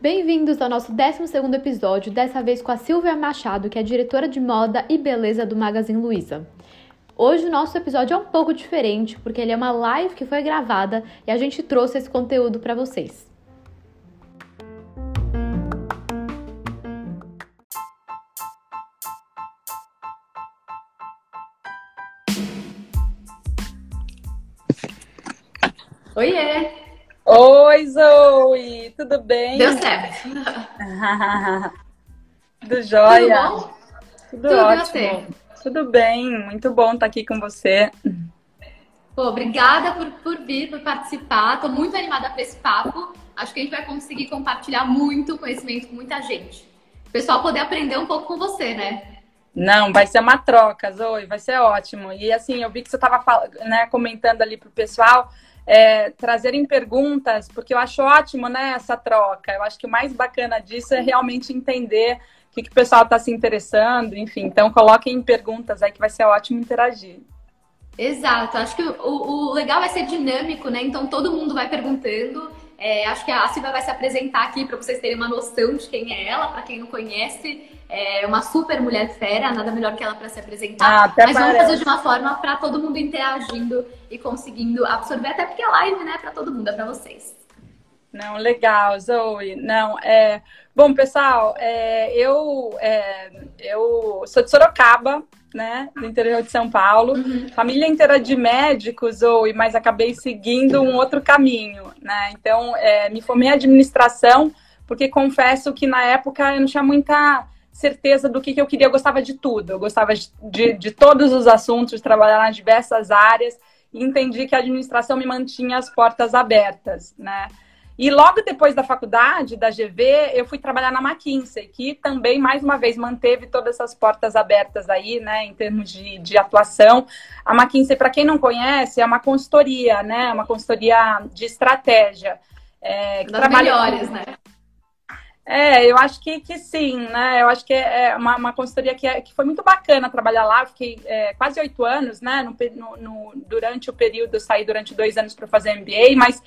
Bem-vindos ao nosso 12 episódio, dessa vez com a Silvia Machado, que é diretora de moda e beleza do Magazine Luiza. Hoje o nosso episódio é um pouco diferente, porque ele é uma live que foi gravada e a gente trouxe esse conteúdo para vocês. Oi, Zoe! Tudo bem? Deu certo. Tudo jóia? Tudo bom? Tudo, Tudo ótimo. Tudo bem, muito bom estar aqui com você. Pô, obrigada por, por vir, por participar. Tô muito animada para esse papo. Acho que a gente vai conseguir compartilhar muito conhecimento com muita gente. O pessoal poder aprender um pouco com você, né? Não, vai ser uma troca, Zoe, vai ser ótimo. E assim, eu vi que você estava né, comentando ali pro pessoal. É, trazerem perguntas, porque eu acho ótimo né, essa troca. Eu acho que o mais bacana disso é realmente entender o que, que o pessoal está se interessando, enfim. Então, coloquem perguntas aí que vai ser ótimo interagir. Exato, acho que o, o legal vai ser dinâmico, né? Então todo mundo vai perguntando. É, acho que a Silvia vai se apresentar aqui para vocês terem uma noção de quem é ela, para quem não conhece. É uma super mulher fera, nada melhor que ela para se apresentar. Ah, Mas vamos parece. fazer de uma forma para todo mundo interagindo e conseguindo absorver, até porque a live, né, para todo mundo, é para vocês. Não, legal, Zoe. Não, é. Bom, pessoal, é, eu, é, eu sou de Sorocaba, né? Do interior de São Paulo. Família inteira de médicos, Zoe, mas acabei seguindo um outro caminho, né? Então, é, me formei em administração, porque confesso que na época eu não tinha muita certeza do que, que eu queria, eu gostava de tudo. Eu gostava de, de, de todos os assuntos, de trabalhar nas diversas áreas, e entendi que a administração me mantinha as portas abertas, né? E logo depois da faculdade, da GV, eu fui trabalhar na McKinsey, que também, mais uma vez, manteve todas essas portas abertas aí, né, em termos de, de atuação. A McKinsey, para quem não conhece, é uma consultoria, né, uma consultoria de estratégia. É, Das trabalha melhores, né? é, eu acho que, que sim, né? Eu acho que é uma, uma consultoria que, é- que foi muito bacana trabalhar lá. Eu Fiquei é, quase oito anos, né? No- no- durante o período, eu saí durante dois anos para fazer MBA, mas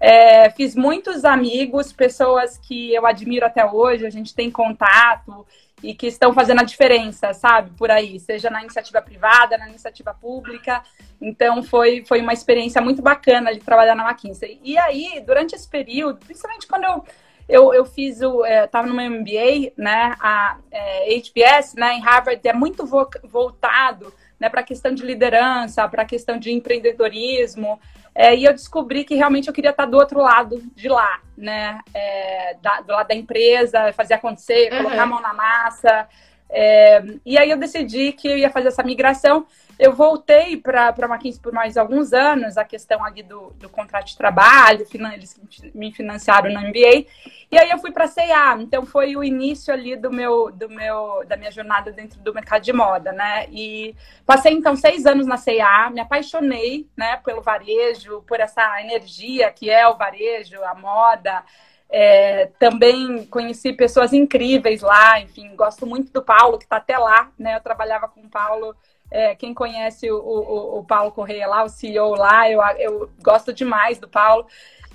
é, fiz muitos amigos, pessoas que eu admiro até hoje, a gente tem contato e que estão fazendo a diferença, sabe? Por aí, seja na iniciativa privada, na iniciativa pública. Então, foi, foi uma experiência muito bacana de trabalhar na McKinsey. E aí, durante esse período, principalmente quando eu eu, eu fiz o. Estava no meu MBA, né? A é, HBS, né, em Harvard, é muito vo voltado né, para a questão de liderança, para a questão de empreendedorismo. É, e eu descobri que realmente eu queria estar do outro lado de lá, né? É, da, do lado da empresa, fazer acontecer, Uhum. colocar a mão na massa. É, e aí eu decidi que eu ia fazer essa migração. Eu voltei para a McKinsey por mais alguns anos, a questão ali do, do contrato de trabalho, eles me financiaram no MBA. E aí eu fui para a C&A, então foi o início ali do meu, do meu, da minha jornada dentro do mercado de moda, né? E passei então seis anos na C&A, me apaixonei, né, pelo varejo, por essa energia que é o varejo, a moda. É, também conheci pessoas incríveis lá, enfim, gosto muito do Paulo, que está até lá, né? Eu trabalhava com o Paulo. É, quem conhece o, o, o Paulo Correia lá, o CEO lá, eu, eu gosto demais do Paulo.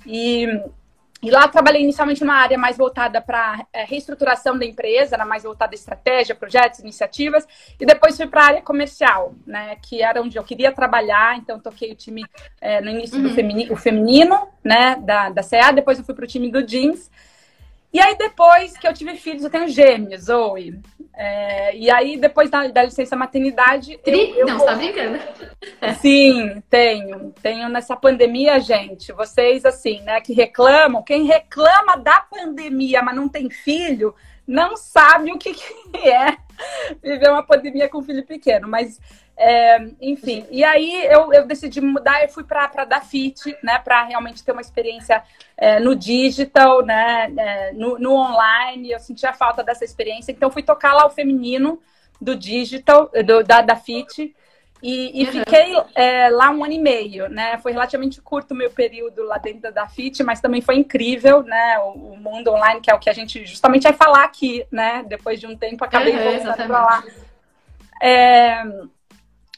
E e lá eu trabalhei inicialmente numa área mais voltada para é, reestruturação da empresa, era mais voltada a estratégia, projetos, iniciativas, e depois fui para a área comercial, né, que era onde eu queria trabalhar, então toquei o time é, no início do femini o feminino, né, da, da CA, depois eu fui para o time do jeans, e aí depois que eu tive filhos, eu tenho gêmeos, Zoe, é, e aí depois da, da licença maternidade... Tri? eu, eu não, você tá brincando. Sim, tenho. Tenho nessa pandemia, gente. Vocês, assim, né, que reclamam, quem reclama da pandemia, mas não tem filho, não sabe o que, que é viver uma pandemia com filho pequeno. Mas, é, enfim. E aí eu, eu decidi mudar e fui para a Dafit, né, para realmente ter uma experiência é, no digital, né, é, no, no online. Eu sentia falta dessa experiência, então fui tocar lá o feminino do digital, do, da Dafit. E, e Uhum. fiquei é, lá um ano e meio, né? Foi relativamente curto o meu período lá dentro da FIT, mas também foi incrível, né? O, o mundo online, que é o que a gente justamente vai falar aqui, né? Depois de um tempo, acabei Uhum, voltando para lá. É,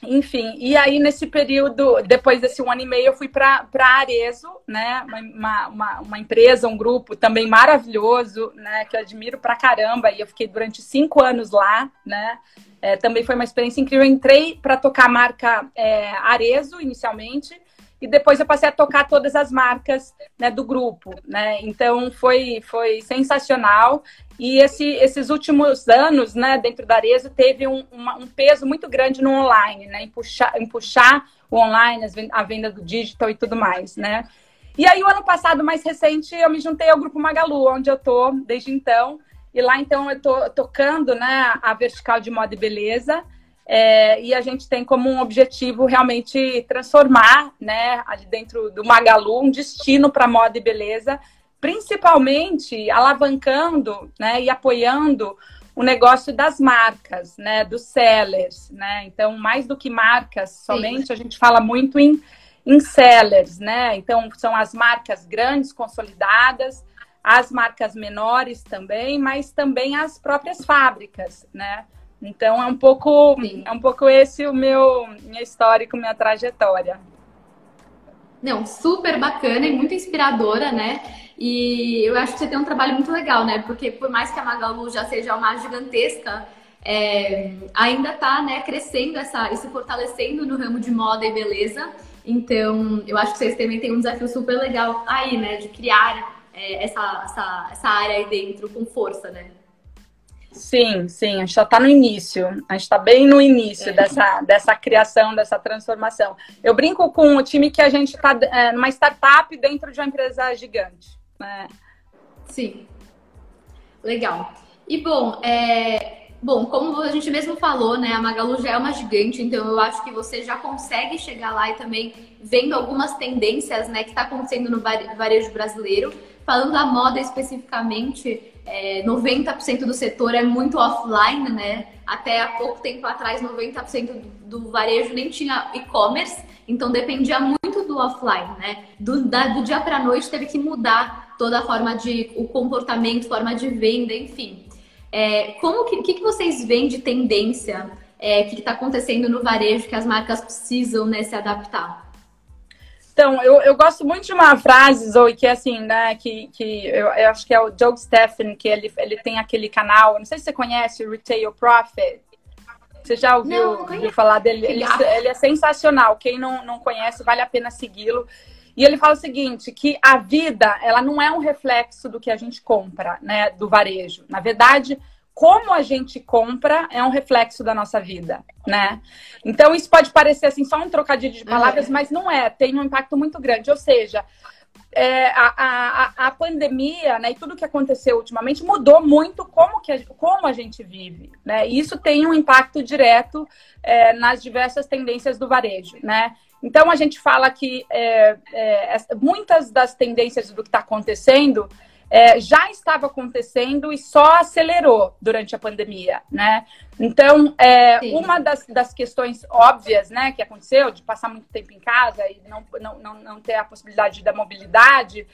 enfim, e aí nesse período, depois desse um ano e meio, eu fui para Arezo, né? Uma, uma, uma, empresa, um grupo também maravilhoso, né? Que eu admiro pra caramba. E eu fiquei durante cinco anos lá, né? É, também foi uma experiência incrível. Eu entrei para tocar a marca é, Arezo inicialmente e depois eu passei a tocar todas as marcas né, do grupo, né? Então foi, foi sensacional. E esse, esses últimos anos, né, dentro da Arezo, teve um, uma, um peso muito grande no online, né? Em puxar, em puxar o online, a venda do digital e tudo mais, né? E aí, o ano passado, mais recente, eu me juntei ao Grupo Magalu, onde eu tô desde então. E lá, então, eu tô tocando né, a vertical de moda e beleza. É, e a gente tem como um objetivo realmente transformar, né, ali dentro do Magalu, um destino para moda e beleza, principalmente alavancando né, e apoiando o negócio das marcas, né, dos sellers, né? Então, mais do que marcas somente, Sim. a gente fala muito em, em sellers, né? Então, são as marcas grandes, consolidadas, as marcas menores também, mas também as próprias fábricas, né? Então é um pouco Sim. é um pouco esse o meu minha histórico, minha trajetória. Não, super bacana e muito inspiradora, né? E eu acho que você tem um trabalho muito legal, né? Porque por mais que a Magalu já seja uma gigantesca, é, ainda está né, crescendo essa, e se fortalecendo no ramo de moda e beleza. Então, eu acho que vocês também têm um desafio super legal aí, né? De criar é, essa, essa, essa área aí dentro com força, né? Sim, sim, a gente já está no início, a gente está bem no início é. dessa, dessa criação, dessa transformação. Eu brinco com o time que a gente está é, numa startup dentro de uma empresa gigante. Né? Sim, legal. E bom, é, bom, como a gente mesmo falou, né, a Magalu já é uma gigante, então eu acho que você já consegue chegar lá e também vendo algumas tendências, né, que está acontecendo no varejo brasileiro. Falando da moda especificamente, é, 90% do setor é muito offline, né? Até há pouco tempo atrás, 90% do, do varejo nem tinha e-commerce, então dependia muito do offline, né? Do, da, do dia para noite teve que mudar toda a forma de o comportamento, forma de venda, enfim. É, como que, que, que vocês veem de tendência? É, que está acontecendo no varejo que as marcas precisam né, se adaptar? Então, eu, eu gosto muito de uma frase, Zoe, que é assim, né? Que, que eu, eu acho que é o Joe Steffen, que ele, ele tem aquele canal, não sei se você conhece, o Retail Profit. Você já ouviu, não, não ouviu falar dele? Ele, ele, é sensacional. Quem não, não conhece, vale a pena segui-lo. E ele fala o seguinte, que a vida, ela não é um reflexo do que a gente compra, né? Do varejo. Na verdade, como a gente compra é um reflexo da nossa vida, né? Então isso pode parecer assim só um trocadilho de palavras, uhum. mas não é. Tem um impacto muito grande. Ou seja, é, a, a, a, pandemia, né, e tudo que aconteceu ultimamente mudou muito como, que a, como a gente vive, né? E isso tem um impacto direto é, nas diversas tendências do varejo, né? Então a gente fala que é, é muitas das tendências do que está acontecendo é, já estava acontecendo e só acelerou durante a pandemia, né? Então, é, uma das, das questões óbvias, né, que aconteceu, de passar muito tempo em casa e não, não, não, não ter a possibilidade da mobilidade,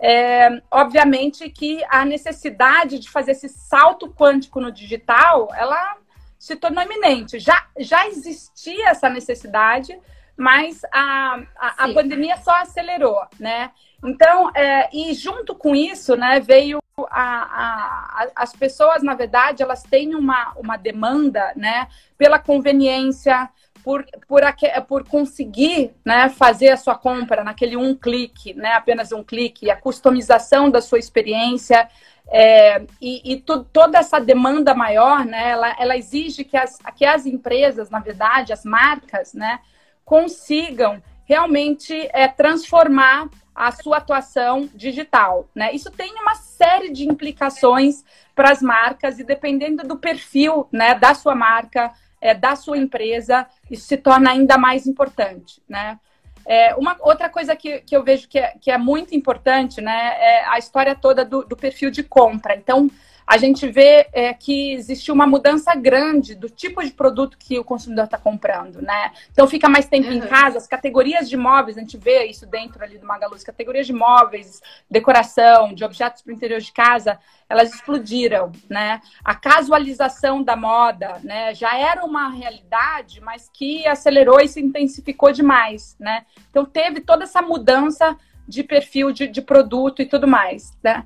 é, obviamente que a necessidade de fazer esse salto quântico no digital, ela se tornou iminente. Já, já existia essa necessidade, mas a, a, a pandemia só acelerou, né? Então, é, e junto com isso, né, veio a, a, as pessoas, na verdade, elas têm uma, uma demanda, né, pela conveniência, por, por, por conseguir né, fazer a sua compra naquele um clique, né, apenas um clique, a customização da sua experiência. É, e, e toda essa demanda maior, né, ela, ela exige que as, que as empresas, na verdade, as marcas, né, consigam realmente é, transformar a sua atuação digital. Né? Isso tem uma série de implicações para as marcas e dependendo do perfil né, da sua marca, é, da sua empresa, isso se torna ainda mais importante. Né? É, uma outra coisa que, que eu vejo que é, que é muito importante né, é a história toda do, do perfil de compra. Então, a gente vê é, que existe uma mudança grande do tipo de produto que o consumidor está comprando, né? Então fica mais tempo uhum. em casa, as categorias de móveis, a gente vê isso dentro ali do Magalu, as categorias de móveis, decoração, de objetos para o interior de casa, elas explodiram, né? A casualização da moda, né, já era uma realidade, mas que acelerou e se intensificou demais, né? Então teve toda essa mudança de perfil de, de produto e tudo mais, né?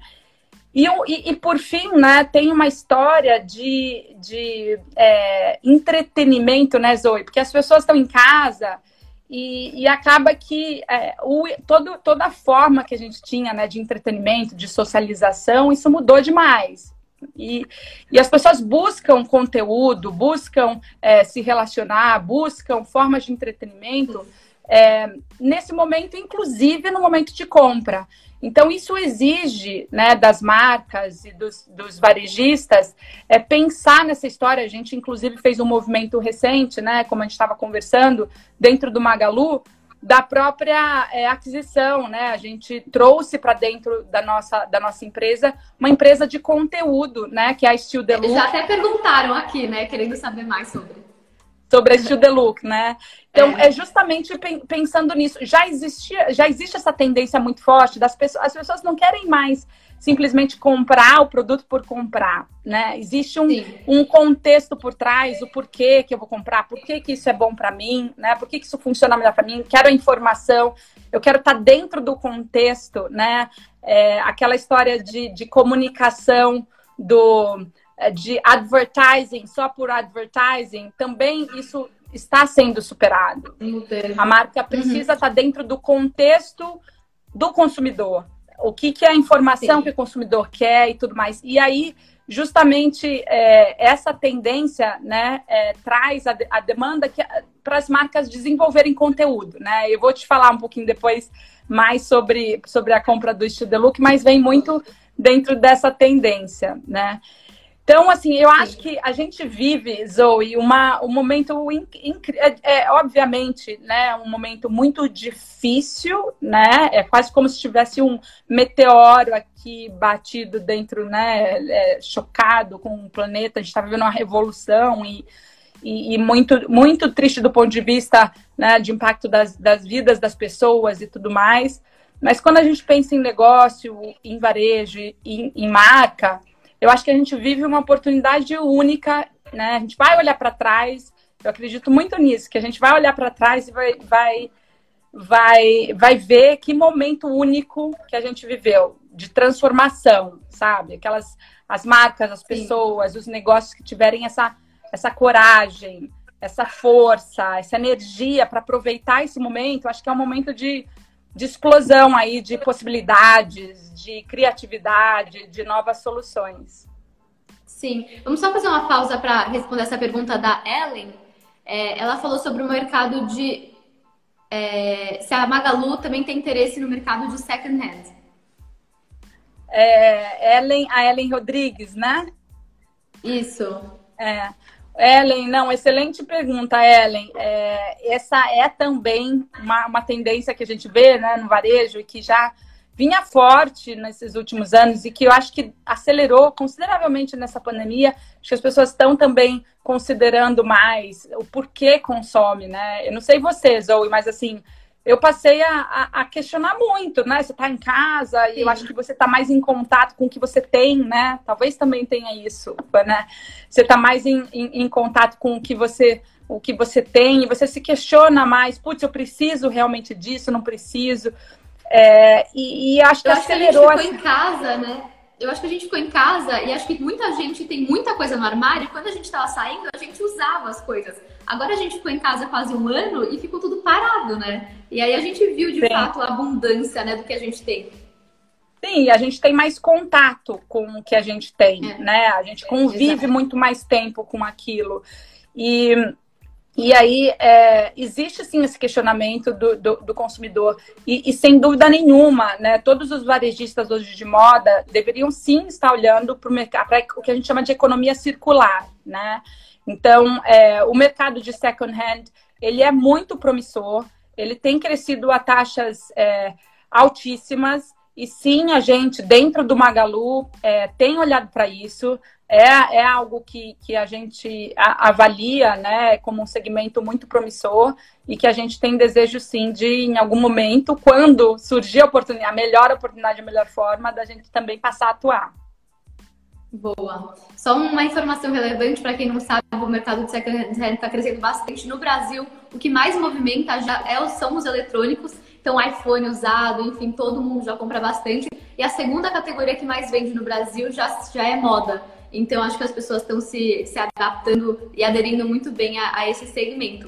E, e, por fim, né, tem uma história de, de é, entretenimento, né, Zoe? Porque as pessoas estão em casa e, e acaba que é, o, todo, toda a forma que a gente tinha né, de entretenimento, de socialização, isso mudou demais. E, e as pessoas buscam conteúdo, buscam é, se relacionar, buscam formas de entretenimento é, nesse momento, inclusive no momento de compra. Então, isso exige né, das marcas e dos, dos, varejistas é, pensar nessa história. A gente, inclusive, fez um movimento recente, né, como a gente estava conversando, dentro do Magalu, da própria é, aquisição. Né? A gente trouxe para dentro da nossa, da nossa empresa uma empresa de conteúdo, né, que é a Steel Deluxe. Já até perguntaram aqui, né, querendo saber mais sobre sobre a the Look, né? Então, é. é, justamente pensando nisso. Já, existia, já existe essa tendência muito forte das pessoas. As pessoas não querem mais simplesmente comprar o produto por comprar, né? Existe um, um contexto por trás, o porquê que eu vou comprar, por que, que isso é bom para mim, né? Por que, que isso funciona melhor para mim? Quero a informação, eu quero estar tá dentro do contexto, né? É, aquela história de, de comunicação do de advertising só por advertising, também isso está sendo superado. A marca precisa uhum. estar dentro do contexto do consumidor. O que, que é a informação Sim. que o consumidor quer e tudo mais. E aí, justamente, é, essa tendência né, é, traz a, a demanda para as marcas desenvolverem conteúdo. Né? Eu vou te falar um pouquinho depois mais sobre, sobre a compra do Estilo Look, mas vem muito dentro dessa tendência. Né? Então, assim, eu acho que a gente vive, Zoe, uma, um momento incrível. É, é, obviamente, né, um momento muito difícil, né? É quase como se tivesse um meteoro aqui batido dentro, né? É, chocado com o planeta. A gente está vivendo uma revolução e, e, e, muito, muito triste do ponto de vista né, de impacto das, das vidas das pessoas e tudo mais. Mas quando a gente pensa em negócio, em varejo, em, em marca eu acho que a gente vive uma oportunidade única, né? A gente vai olhar para trás, eu acredito muito nisso, que a gente vai olhar para trás e vai, vai, vai, vai ver que momento único que a gente viveu de transformação, sabe? Aquelas as marcas, as pessoas, Sim. os negócios que tiverem essa, essa coragem, essa força, essa energia para aproveitar esse momento, acho que é um momento de de explosão aí de possibilidades, de criatividade, de novas soluções. Sim, vamos só fazer uma pausa para responder essa pergunta da Ellen. É, ela falou sobre o mercado de. É, se a Magalu também tem interesse no mercado de second hand. É, Ellen, a Ellen Rodrigues, né? Isso. É. Ellen, não, excelente pergunta, Ellen. É, essa é também uma, uma tendência que a gente vê né, no varejo e que já vinha forte nesses últimos anos e que eu acho que acelerou consideravelmente nessa pandemia. Acho que as pessoas estão também considerando mais o porquê consome, né? Eu não sei vocês, Zoe, mas assim, eu passei a, a, a, questionar muito, né? Você está em casa Sim. e eu acho que você está mais em contato com o que você tem, né? Talvez também tenha isso, né? Você está mais em, em, em, contato com o que você o que você tem e você se questiona mais, putz, eu preciso realmente disso, não preciso. É, e, e, acho que eu acelerou. Acho que a gente ficou em casa, né? Eu acho que a gente ficou em casa e acho que muita gente tem muita coisa no armário e quando a gente estava saindo, a gente usava as coisas. Agora a gente ficou em casa quase um ano e ficou tudo parado, né? E aí a gente viu de Sim. fato a abundância né, do que a gente tem. Sim, a gente tem mais contato com o que a gente tem, é. né? A gente convive muito mais tempo com aquilo. E, e aí é, existe sim esse questionamento do, do, do consumidor. E, e, sem dúvida nenhuma, né? Todos os varejistas hoje de moda deveriam sim estar olhando para o mercado, para o que a gente chama de economia circular, né? Então, é, o mercado de second hand ele é muito promissor, ele tem crescido a taxas é, altíssimas E sim, a gente, dentro do Magalu, é, tem olhado para isso. É, é algo que, que a gente avalia né, como um segmento muito promissor e que a gente tem desejo, sim, de, em algum momento, quando surgir a oportunidade, a melhor oportunidade, a melhor forma, da gente também passar a atuar. Boa. Só uma informação relevante para quem não sabe, o mercado de second hand está crescendo bastante. No Brasil, o que mais movimenta já é, são os eletrônicos. Então, iPhone usado, enfim, todo mundo já compra bastante. E a segunda categoria que mais vende no Brasil já, já é moda. Então, acho que as pessoas estão se, se adaptando e aderindo muito bem a, a esse segmento.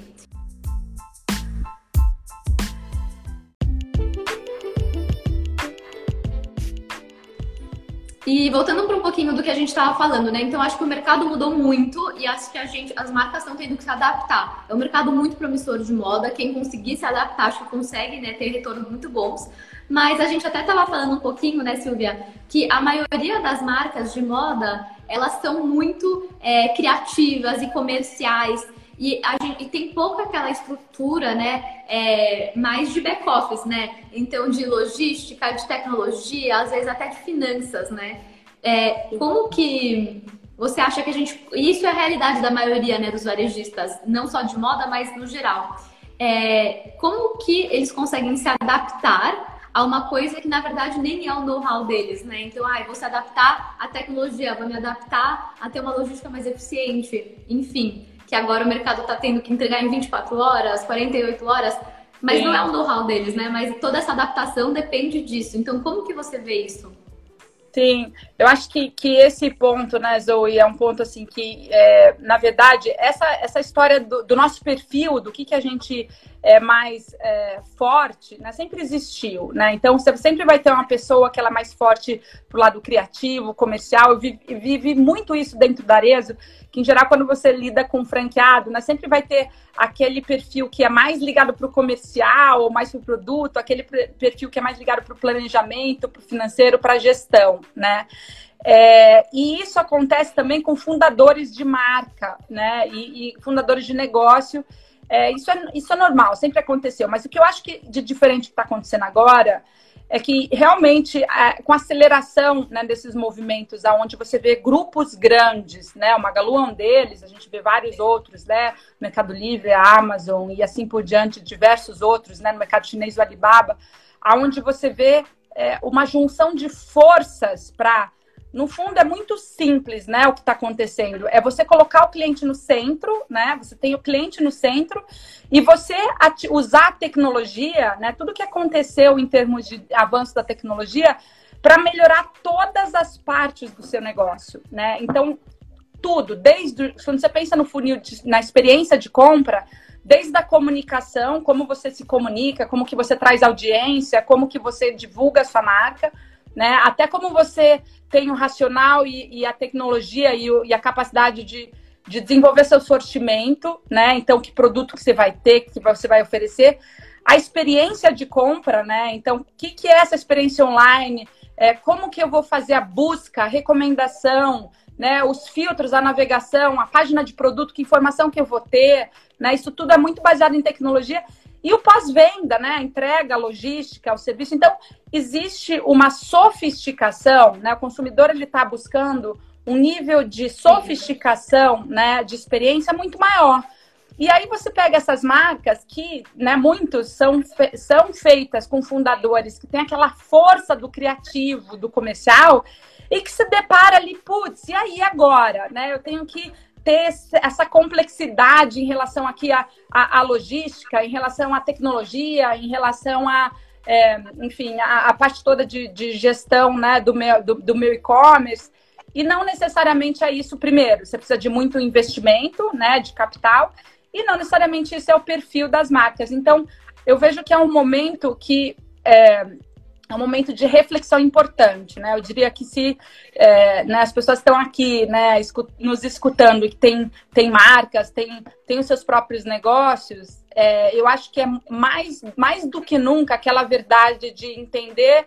E voltando para um pouquinho do que a gente estava falando, né? Então acho que o mercado mudou muito e acho que a gente, as marcas estão tendo que se adaptar. É um mercado muito promissor de moda. Quem conseguir se adaptar, acho que consegue, né, ter retornos muito bons. Mas a gente até estava falando um pouquinho, né, Silvia, que a maioria das marcas de moda elas são muito é, criativas e comerciais. E, gente, e, tem pouco aquela estrutura, né, é, mais de back-office, né? Então, de logística, de tecnologia, às vezes até de finanças, né? É, como que você acha que a gente... Isso é a realidade da maioria, né, dos varejistas, não só de moda, mas no geral. É, como que eles conseguem se adaptar a uma coisa que na verdade nem é o know-how deles, né? Então, ah, vou se adaptar à tecnologia, vou me adaptar a ter uma logística mais eficiente, enfim que agora o mercado está tendo que entregar em 24 horas, 48 horas, mas Sim. não é o know-how deles, né? Mas toda essa adaptação depende disso. Então, como que você vê isso? Sim, eu acho que, que esse ponto, né, Zoe, é um ponto assim que, é, na verdade, essa, essa história do, do, nosso perfil, do que, que a gente é mais é, forte, né, sempre existiu, né? Então, você sempre vai ter uma pessoa que ela é mais forte pro lado criativo, comercial. Eu vivi, vivi muito isso dentro da Arezo, que em geral, quando você lida com franqueado, né, sempre vai ter aquele perfil que é mais ligado para o comercial ou mais para o produto, aquele perfil que é mais ligado para o planejamento, para o financeiro, para a gestão, né? É, e isso acontece também com fundadores de marca, né? E, e fundadores de negócio. É, isso, é, isso é normal, sempre aconteceu. Mas o que eu acho que de diferente que está acontecendo agora é que realmente é, com a aceleração né, desses movimentos, aonde você vê grupos grandes, né, o Magalu é um deles, a gente vê vários outros, né, Mercado Livre, a Amazon e assim por diante, diversos outros, né, no mercado chinês, o Alibaba, aonde você vê é, uma junção de forças para no fundo é muito simples, né, o que está acontecendo. É você colocar o cliente no centro, né? Você tem o cliente no centro e você usar a tecnologia, né? Tudo que aconteceu em termos de avanço da tecnologia para melhorar todas as partes do seu negócio, né? Então tudo, desde quando você pensa no funil, de, na experiência de compra, desde a comunicação, como você se comunica, como que você traz audiência, como que você divulga a sua marca né? Até como você tem o racional e, e a tecnologia e, e, a capacidade de, de desenvolver seu sortimento, né? Então, que produto que você vai ter, que você vai oferecer. A experiência de compra, né? Então, o que, que é essa experiência online? É, como que eu vou fazer a busca, a recomendação, né? Os filtros, a navegação, a página de produto, que informação que eu vou ter, né? Isso tudo é muito baseado em tecnologia e o pós-venda, né? Entrega, logística, o serviço. Então, existe uma sofisticação, né? O consumidor ele está buscando um nível de sofisticação, né? De experiência muito maior. E aí você pega essas marcas que, né, muitos são, fe são feitas com fundadores que têm aquela força do criativo, do comercial, e que se depara ali, putz, e aí agora? Né? Eu tenho que ter essa complexidade em relação aqui à, à, à logística, em relação à tecnologia, em relação a, é, enfim, a, a, parte toda de, de gestão né, do meu, do, do meu e-commerce. E não necessariamente é isso primeiro. Você precisa de muito investimento, né, de capital, e não necessariamente isso é o perfil das marcas. Então, eu vejo que é um momento que é, é um momento de reflexão importante, né? Eu diria que se é, né, as pessoas estão aqui, né, nos escutando e que tem, tem marcas, tem, tem os seus próprios negócios, é, eu acho que é mais, mais do que nunca aquela verdade de entender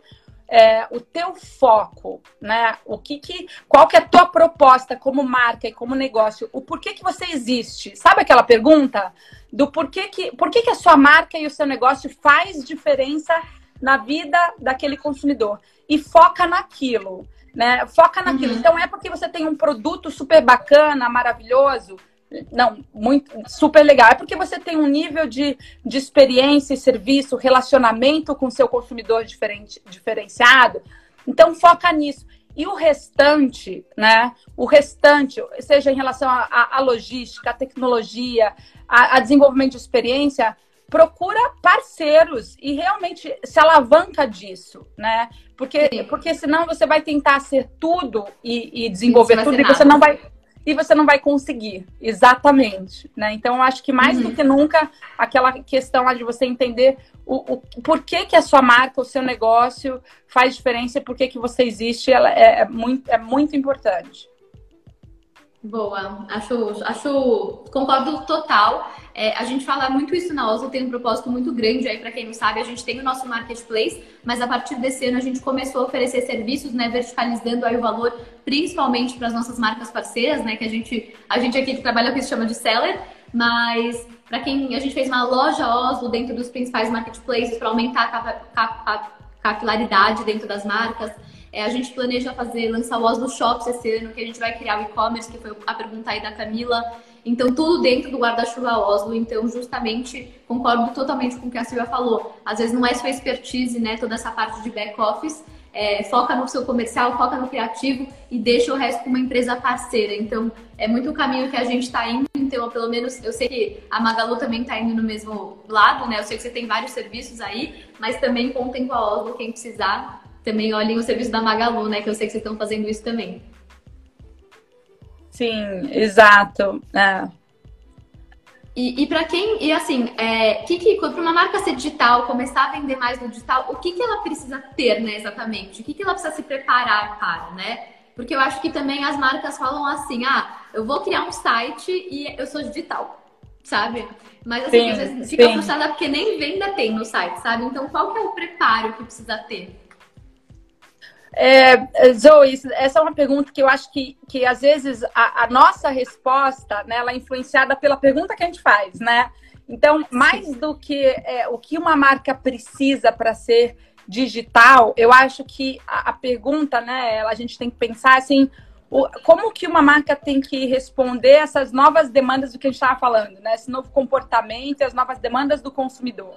é, o teu foco, né? O que, que qual que é a tua proposta como marca e como negócio? O porquê que você existe? Sabe aquela pergunta do porquê que, porquê que a sua marca e o seu negócio faz diferença na vida daquele consumidor e foca naquilo, né? Foca naquilo. Uhum. Então é porque você tem um produto super bacana, maravilhoso, não, muito super legal. É porque você tem um nível de, de experiência e serviço, relacionamento com seu consumidor diferente, diferenciado. Então foca nisso. E o restante, né? O restante, seja em relação à logística, à tecnologia, a, a desenvolvimento de experiência, procura parceiros e realmente se alavanca disso, né? Porque, porque senão você vai tentar ser tudo e, e desenvolver tudo e você não vai e você não vai conseguir. Exatamente. Né? Então, eu acho que mais uhum. do que nunca, aquela questão lá de você entender o, o por que, que a sua marca, o seu negócio faz diferença e por que, que você existe, ela é, é muito, é muito importante. Boa, acho, acho, concordo total. É, a gente fala muito isso na OSO, tem um propósito muito grande aí, para quem não sabe, a gente tem o nosso marketplace, mas a partir desse ano a gente começou a oferecer serviços, né, verticalizando aí o valor, principalmente para as nossas marcas parceiras, né, que a gente, a gente aqui que trabalha com isso chama de seller, mas para quem a gente fez uma loja Oslo dentro dos principais marketplaces para aumentar a capilaridade dentro das marcas. É, a gente planeja fazer, lançar o Oslo Shops esse ano, que a gente vai criar o e-commerce, que foi a pergunta aí da Camila. Então, tudo dentro do guarda-chuva Oslo. Então, justamente, concordo totalmente com o que a Silvia falou. Às vezes não é sua expertise, né, toda essa parte de back-office. É, foca no seu comercial, foca no criativo e deixa o resto com uma empresa parceira. Então, é muito o caminho que a gente está indo. Então, pelo menos, eu sei que a Magalu também está indo no mesmo lado, né? Eu sei que você tem vários serviços aí, mas também contem com a Oslo quem precisar também olhem o serviço da Magalu, né? Que eu sei que vocês estão fazendo isso também. Sim, exato. É. E, e para quem, e assim, é, que, que para uma marca ser digital, começar a vender mais no digital, o que, que ela precisa ter, né, exatamente? O que, que ela precisa se preparar para, né? Porque eu acho que também as marcas falam assim, ah, eu vou criar um site e eu sou digital, sabe? Mas assim, sim, às vezes fica frustrada porque nem venda tem no site, sabe? Então, qual que é o preparo que precisa ter? É, Zoe, essa é uma pergunta que eu acho que, que às vezes a, a, nossa resposta, né, ela é influenciada pela pergunta que a gente faz, né? Então, mais do que é, o que uma marca precisa para ser digital, eu acho que a, a, pergunta, né, a gente tem que pensar assim, o, como que uma marca tem que responder essas novas demandas do que a gente estava falando, né? Esse novo comportamento e as novas demandas do consumidor.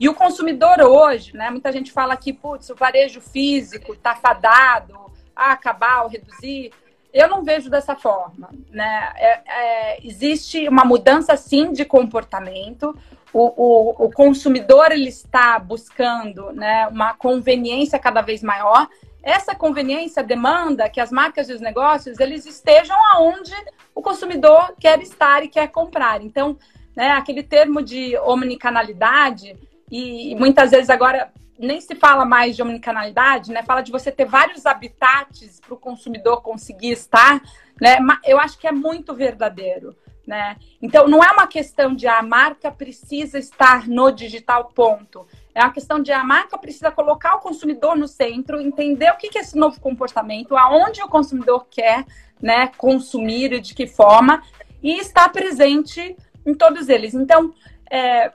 E o consumidor hoje, né? Muita gente fala que, putz, o varejo físico está fadado a acabar ou reduzir. Eu não vejo dessa forma, né? É, é, existe uma mudança, sim, de comportamento. O, o, o, consumidor ele está buscando né, uma conveniência cada vez maior. Essa conveniência demanda que as marcas e os negócios eles estejam aonde o consumidor quer estar e quer comprar. Então, né, aquele termo de omnicanalidade, e, muitas vezes agora nem se fala mais de omnicanalidade, né? Fala de você ter vários habitats para o consumidor conseguir estar, né? Eu acho que é muito verdadeiro, né? Então não é uma questão de a marca precisa estar no digital ponto. É uma questão de a marca precisa colocar o consumidor no centro, entender o que é esse novo comportamento, aonde o consumidor quer, né, consumir e de que forma, e estar presente em todos eles. Então, é,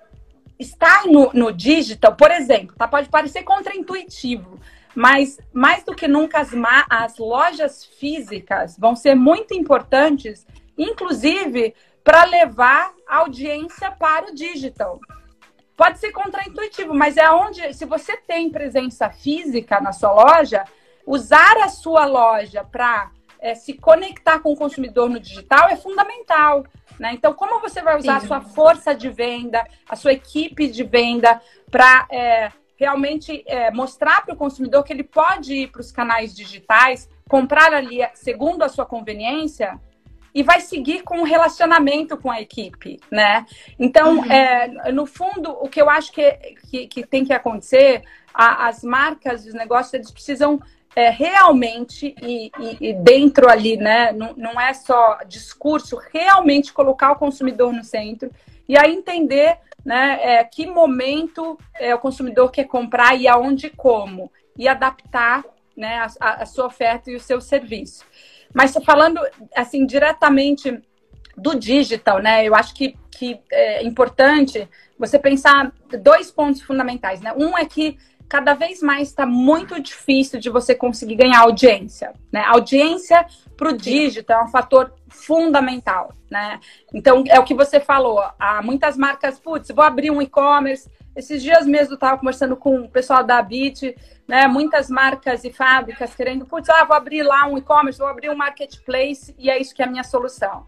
estar no, no digital, por exemplo, tá? pode parecer contraintuitivo, mas mais do que nunca as, as lojas físicas vão ser muito importantes, inclusive para levar a audiência para o digital. Pode ser contraintuitivo, mas é onde, se você tem presença física na sua loja, usar a sua loja para é, se conectar com o consumidor no digital é fundamental. Né? Então, como você vai usar Sim. a sua força de venda, a sua equipe de venda para é, realmente é, mostrar para o consumidor que ele pode ir para os canais digitais, comprar ali segundo a sua conveniência e vai seguir com o um relacionamento com a equipe, né? Então, uhum. é, no fundo, o que eu acho que, que, que tem que acontecer, a, as marcas, os negócios, eles precisam é, realmente, e, e, e, dentro ali, né, não, não é só discurso, realmente colocar o consumidor no centro e aí entender né, é, que momento é, o consumidor quer comprar e aonde e como, e adaptar né, a, a sua oferta e o seu serviço. Mas falando assim diretamente do digital, né? Eu acho que, que é importante você pensar dois pontos fundamentais, né? Um é que cada vez mais está muito difícil de você conseguir ganhar audiência. Né? audiência para o digital é um fator fundamental. Né? Então, é o que você falou. Há muitas marcas, putz, vou abrir um e-commerce. Esses dias mesmo eu estava conversando com o pessoal da Bit, né? Muitas marcas e fábricas querendo, putz, ah, vou abrir lá um e-commerce, vou abrir um marketplace e é isso que é a minha solução.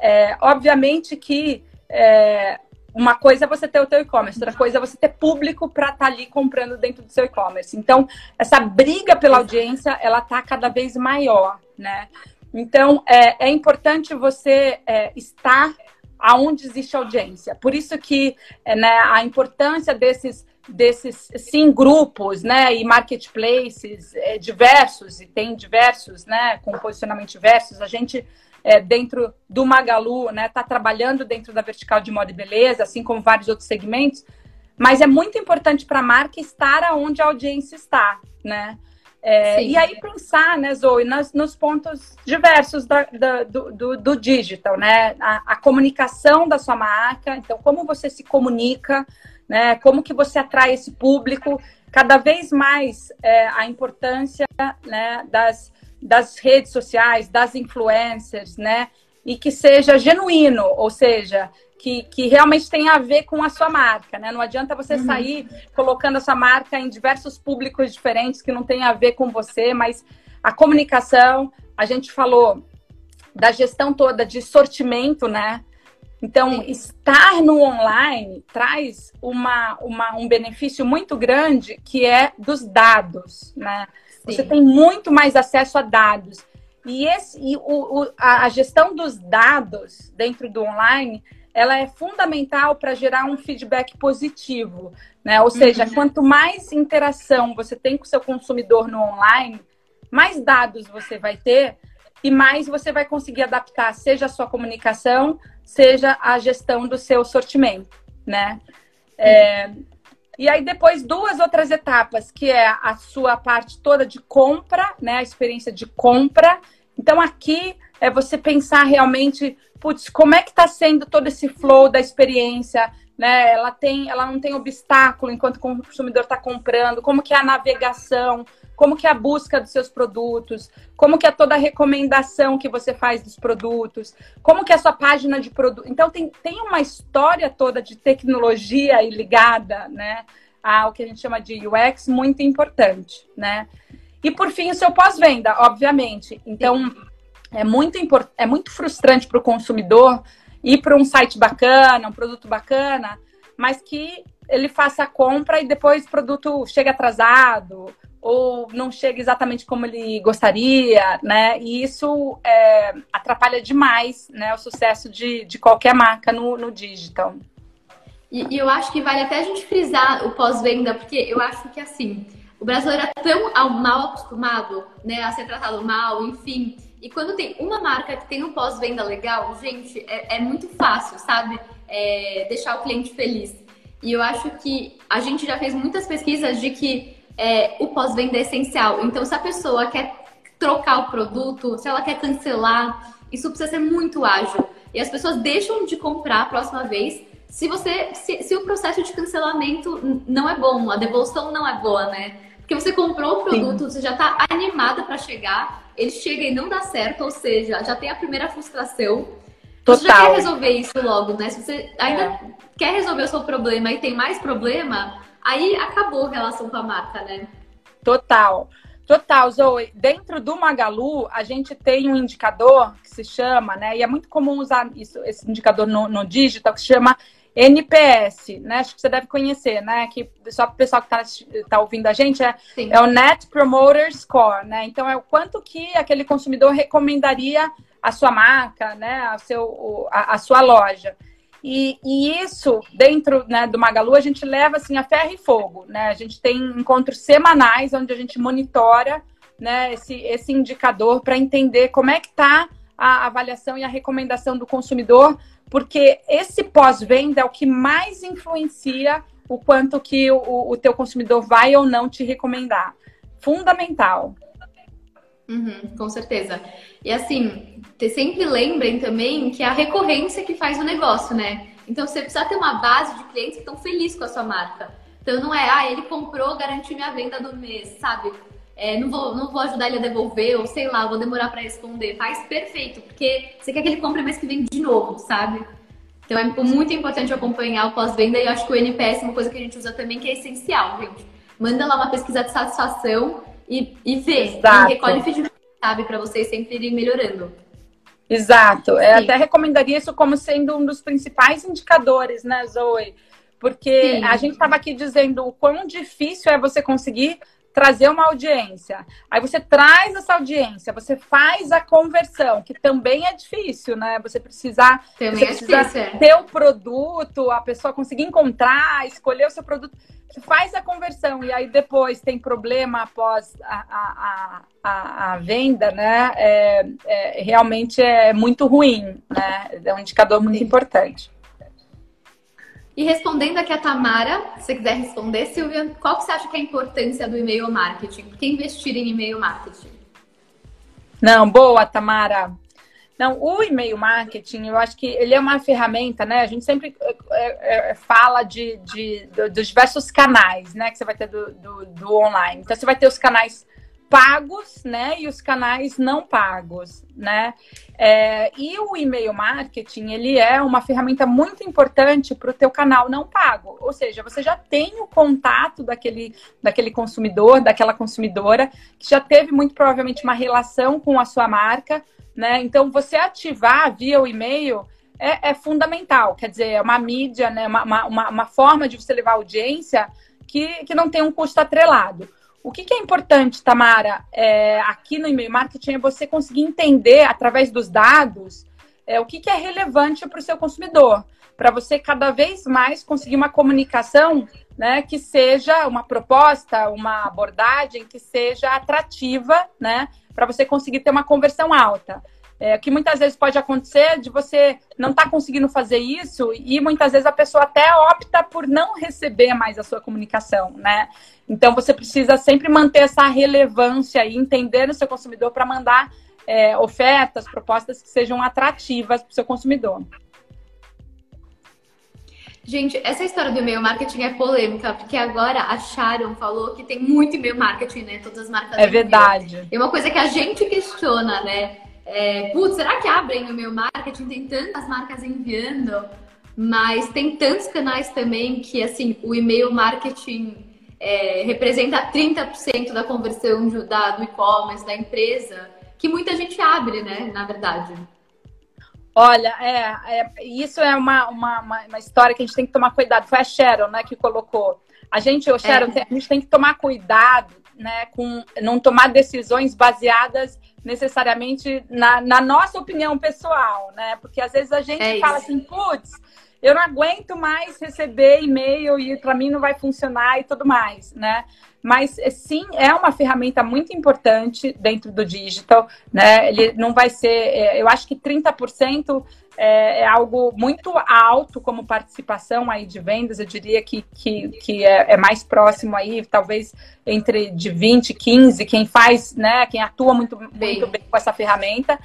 É, obviamente que é, uma coisa é você ter o teu e-commerce, outra coisa é você ter público para estar tá ali comprando dentro do seu e-commerce. Então, essa briga pela audiência, ela está cada vez maior, né? Então, é, é importante você é, estar aonde existe audiência. Por isso que é, né, a importância desses desses sim grupos, né, e marketplaces é, diversos e tem diversos, né, com posicionamento diversos. A gente é, dentro do Magalu, né, está trabalhando dentro da vertical de moda e beleza, assim como vários outros segmentos, mas é muito importante para a marca estar aonde a audiência está, né? É, e aí pensar, né, Zoe, nas, nos pontos diversos da, da, do, do, do, digital, né? A, a, comunicação da sua marca, então como você se comunica, né? Como que você atrai esse público, cada vez mais é, a importância né, das das redes sociais, das influencers, né? E que seja genuíno, ou seja, que, que realmente tenha a ver com a sua marca, né? Não adianta você uhum. sair colocando a sua marca em diversos públicos diferentes que não tem a ver com você, mas a comunicação, a gente falou da gestão toda de sortimento, né? Então, Sim. estar no online traz uma, uma, um benefício muito grande que é dos dados, né? Você tem muito mais acesso a dados. E, esse, e o, o, a gestão dos dados dentro do online, ela é fundamental para gerar um feedback positivo, né? Ou seja, uhum. quanto mais interação você tem com o seu consumidor no online, mais dados você vai ter e mais você vai conseguir adaptar, seja a sua comunicação, seja a gestão do seu sortimento, né? É, e aí depois duas outras etapas, que é a sua parte toda de compra, né, a experiência de compra. Então aqui é você pensar realmente, putz, como é que está sendo todo esse flow da experiência, né? Ela tem, ela não tem obstáculo enquanto o consumidor está comprando, como que é a navegação, como que é a busca dos seus produtos, como que é toda a recomendação que você faz dos produtos, como que é a sua página de produto. Então tem, tem uma história toda de tecnologia e ligada, né, ao que a gente chama de UX muito importante, né? E por fim o seu pós-venda, obviamente. Então é muito é muito frustrante para o consumidor ir para um site bacana, um produto bacana, mas que ele faça a compra e depois o produto chega atrasado ou não chega exatamente como ele gostaria, né? E isso é, atrapalha demais né, o sucesso de, de qualquer marca no, no digital. E, e, eu acho que vale até a gente frisar o pós-venda, porque eu acho que assim, o brasileiro é tão mal acostumado né, a ser tratado mal, enfim. E quando tem uma marca que tem um pós-venda legal, gente, é, é muito fácil, sabe? É, deixar o cliente feliz. E eu acho que a gente já fez muitas pesquisas de que é, o pós-venda é essencial. Então, se a pessoa quer trocar o produto, se ela quer cancelar, isso precisa ser muito ágil. E as pessoas deixam de comprar a próxima vez se você se, se o processo de cancelamento não é bom, a devolução não é boa, né? Porque você comprou o produto, Sim. você já está animada para chegar, ele chega e não dá certo, ou seja, já tem a primeira frustração. Total. Você já quer resolver isso logo, né? Se você ainda é. quer resolver o seu problema e tem mais problema, aí acabou a relação com a marca, né? Total. Total, Zoe. Dentro do Magalu, a gente tem um indicador que se chama, né? E é muito comum usar isso, esse indicador no, no digital, que se chama NPS, né? Acho que você deve conhecer, né? Que só para o pessoal que está tá ouvindo a gente é, é o Net Promoter Score, né? Então é o quanto que aquele consumidor recomendaria a sua marca, né? A, seu, a, a sua loja. E, e, isso, dentro né, do Magalu, a gente leva assim, a ferro e fogo. Né? A gente tem encontros semanais onde a gente monitora né, esse, esse indicador para entender como é que está a avaliação e a recomendação do consumidor, porque esse pós-venda é o que mais influencia o quanto que o, o teu consumidor vai ou não te recomendar. Fundamental. Uhum, com certeza. E assim, sempre lembrem também que é a recorrência que faz o negócio, né? Então você precisa ter uma base de clientes que estão felizes com a sua marca. Então não é, ah, ele comprou, garantiu minha venda do mês, sabe? É, não, vou, não vou ajudar ele a devolver, ou sei lá, vou demorar para responder. Faz perfeito, porque você quer que ele compre mês que vem de novo, sabe? Então é muito importante acompanhar o pós-venda e eu acho que o NPS é uma coisa que a gente usa também que é essencial, gente. Manda lá uma pesquisa de satisfação e, e vê. Exato. E recolhe feedback, sabe? Para vocês sempre irem melhorando. Exato. É, até recomendaria isso como sendo um dos principais indicadores, né, Zoe? Porque Sim. a gente estava aqui dizendo o quão difícil é você conseguir trazer uma audiência. Aí você traz essa audiência, você faz a conversão, que também é difícil, né? Você precisar, também você é precisa difícil, é. ter o produto, a pessoa conseguir encontrar, escolher o seu produto. Você faz a conversão e aí depois tem problema após a, a, a, a venda, né? É, é, realmente é muito ruim, né? É um indicador muito Sim. importante. E respondendo aqui a Tamara, se você quiser responder, Silvia, qual que você acha que é a importância do e-mail marketing? Por que investir em e-mail marketing? Não, boa, Tamara. Não, o e-mail marketing, eu acho que ele é uma ferramenta, né? A gente sempre é, é, é fala de, de, de, dos diversos canais, né? Que você vai ter do, do, do online. Então, você vai ter os canais pagos, né, e os canais não pagos, né? É, e o e-mail marketing ele é uma ferramenta muito importante para o teu canal não pago, ou seja, você já tem o contato daquele, daquele consumidor, daquela consumidora que já teve muito provavelmente uma relação com a sua marca, né? Então você ativar via o e-mail é, é fundamental, quer dizer, é uma mídia, né, uma, uma, uma forma de você levar audiência que, que não tem um custo atrelado. O que, que é importante, Tamara, é, aqui no e-mail marketing é você conseguir entender, através dos dados, é, o que, que é relevante para o seu consumidor, para você cada vez mais conseguir uma comunicação né, que seja uma proposta, uma abordagem que seja atrativa, né, para você conseguir ter uma conversão alta. É, que muitas vezes pode acontecer de você não estar tá conseguindo fazer isso e muitas vezes a pessoa até opta por não receber mais a sua comunicação, né? Então você precisa sempre manter essa relevância e entender o seu consumidor para mandar é, ofertas, propostas que sejam atrativas para o seu consumidor. Gente, essa história do e-mail marketing é polêmica, porque agora a Sharon falou que tem muito e-mail marketing, né? Todas as marcas. É verdade. E uma coisa que a gente questiona, né? É, putz, será que abrem o meu marketing? Tem tantas marcas enviando, mas tem tantos canais também que, assim, o e-mail marketing é, representa 30% da conversão de, da, do e-commerce, da empresa, que muita gente abre, né, na verdade. Olha, é, é isso é uma, uma, uma, história que a gente tem que tomar cuidado. Foi a Sharon, né, que colocou. A gente, o Sharon, é. a gente tem que tomar cuidado, né, com não tomar decisões baseadas necessariamente na, na, nossa opinião pessoal, né? Porque às vezes a gente é fala assim, putz, eu não aguento mais receber e-mail e para mim não vai funcionar e tudo mais, né? Mas sim, é uma ferramenta muito importante dentro do digital, né? Ele não vai ser, é, eu acho que 30% é, é, algo muito alto como participação aí de vendas, eu diria que, que, que é, é, mais próximo aí, talvez entre de 20 e 15, quem faz, né, quem atua muito bem, muito bem com essa ferramenta.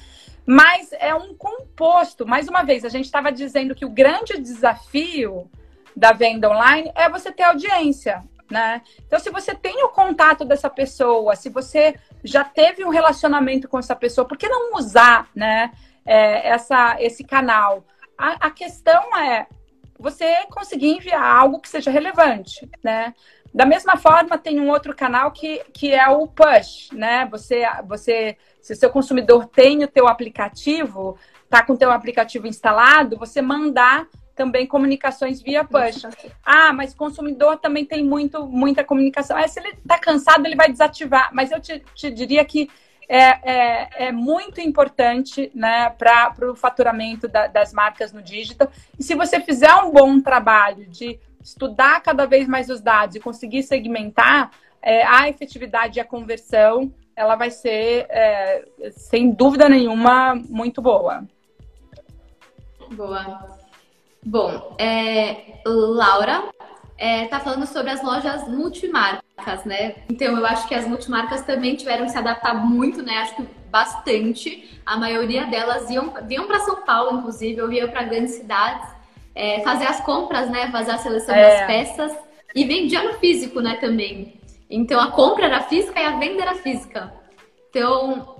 Mas é um composto. Mais uma vez, a gente estava dizendo que o grande desafio da venda online é você ter audiência. Né? Então, se você tem o contato dessa pessoa, se você já teve um relacionamento com essa pessoa, por que não usar né, é, essa, esse canal? A, a, questão é você conseguir enviar algo que seja relevante, né? Da mesma forma, tem um outro canal que, que é o push, né? Você, você, se o seu consumidor tem o teu aplicativo, tá com o teu aplicativo instalado, você mandar também comunicações via push. Ah, mas o consumidor também tem muito, muita comunicação. É, se ele está cansado, ele vai desativar. Mas eu te, te diria que é, é, é, muito importante né, para o faturamento da, das marcas no digital. E se você fizer um bom trabalho de estudar cada vez mais os dados e conseguir segmentar, é, a efetividade e a conversão ela vai ser, é, sem dúvida nenhuma, muito boa. Boa. Bom, é, Laura está é, falando sobre as lojas multimarcas, né? Então eu acho que as multimarcas também tiveram que se adaptar muito, né? Acho que bastante. A maioria delas iam, iam para São Paulo, inclusive, ou iam para grandes cidades é, fazer as compras, né? Fazer a seleção é. das peças. E vendia no físico, né, também. Então a compra era física e a venda era física. Então,